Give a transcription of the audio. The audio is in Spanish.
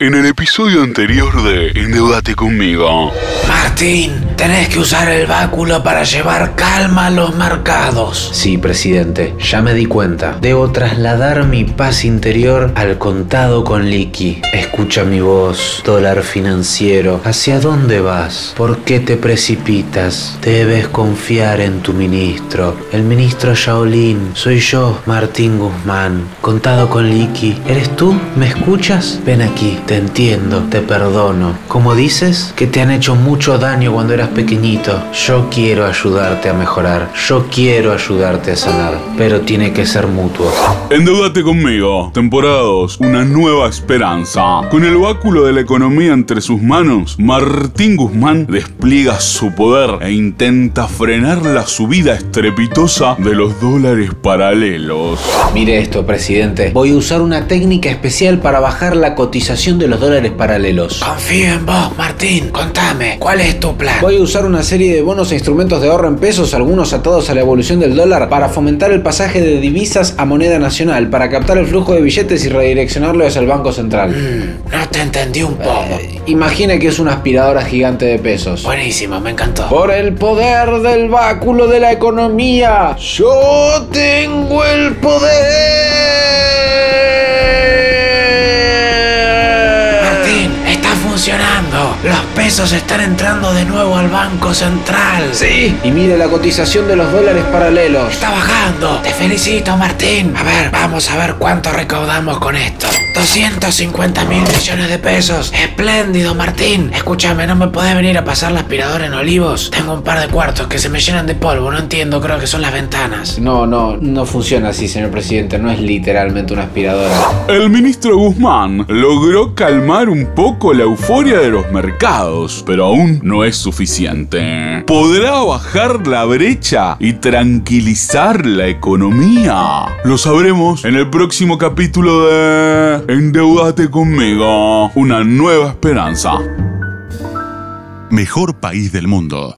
En el episodio anterior de Endeudate conmigo. Martín, tenés que usar el báculo para llevar calma a los mercados. Sí, presidente, ya me di cuenta. Debo trasladar mi paz interior al contado con liqui. Escucha mi voz, dólar financiero. ¿Hacia dónde vas? ¿Por qué te precipitas? Debes confiar en tu ministro. El ministro Shaolin. Soy yo, Martín Guzmán. Contado con liqui. ¿Eres tú? ¿Me escuchas? Ven aquí. Te entiendo, te perdono. Como dices, que te han hecho mucho daño cuando eras pequeñito. Yo quiero ayudarte a mejorar. Yo quiero ayudarte a sanar. Pero tiene que ser mutuo. Endeudate conmigo. Temporada 2. Una nueva esperanza. Con el báculo de la economía entre sus manos, Martín Guzmán despliega su poder e intenta frenar la subida estrepitosa de los dólares paralelos. Mire esto, presidente. Voy a usar una técnica especial para bajar la cotización de los dólares paralelos. Confío en vos, Martín. Contame, ¿cuál es tu plan? Voy a usar una serie de bonos e instrumentos de ahorro en pesos, algunos atados a la evolución del dólar, para fomentar el pasaje de divisas a moneda nacional, para captar el flujo de billetes y redireccionarlo hacia el Banco Central. Mm, no te entendí un poco. Eh, imagine que es una aspiradora gigante de pesos. Buenísimo, me encantó. Por el poder del báculo de la economía, yo tengo el poder. Los pesos están entrando de nuevo al Banco Central. Sí. Y mire la cotización de los dólares paralelos. Está bajando. Te felicito, Martín. A ver, vamos a ver cuánto recaudamos con esto. 250 mil millones de pesos. Espléndido, Martín. Escúchame, ¿no me podés venir a pasar la aspiradora en Olivos? Tengo un par de cuartos que se me llenan de polvo. No entiendo, creo que son las ventanas. No, no, no funciona así, señor presidente. No es literalmente una aspiradora. El ministro Guzmán logró calmar un poco la euforia de los pero aún no es suficiente. ¿Podrá bajar la brecha y tranquilizar la economía? Lo sabremos en el próximo capítulo de Endeudate conmigo, una nueva esperanza. Mejor país del mundo.